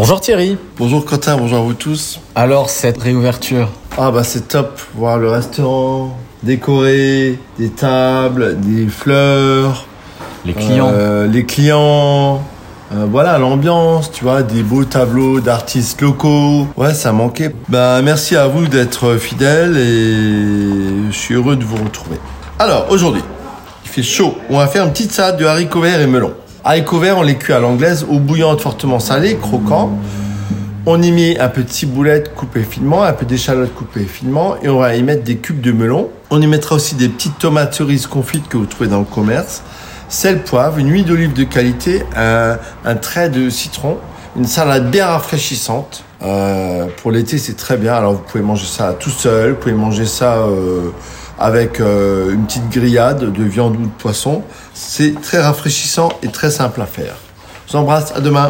Bonjour Thierry. Bonjour Quentin, bonjour à vous tous. Alors cette réouverture Ah bah c'est top, voir le restaurant décoré, des tables, des fleurs, Les clients euh, les clients, euh, voilà l'ambiance, tu vois, des beaux tableaux d'artistes locaux. Ouais, ça manquait. Bah merci à vous d'être fidèles et je suis heureux de vous retrouver. Alors aujourd'hui, il fait chaud. On va faire une petite salade de haricots verts et melon. Haricots verts, on les cuit à l'anglaise, eau bouillante fortement salée, croquant. On y met un peu de ciboulette coupée finement, un peu d'échalote coupée finement et on va y mettre des cubes de melon. On y mettra aussi des petites tomates cerises confites que vous trouvez dans le commerce, sel, poivre, une huile d'olive de qualité, un, un trait de citron, une salade bien rafraîchissante. Euh, pour l'été, c'est très bien. Alors vous pouvez manger ça tout seul, vous pouvez manger ça euh, avec euh, une petite grillade de viande ou de poisson. C'est très rafraîchissant et très simple à faire. Je vous embrasse, à demain.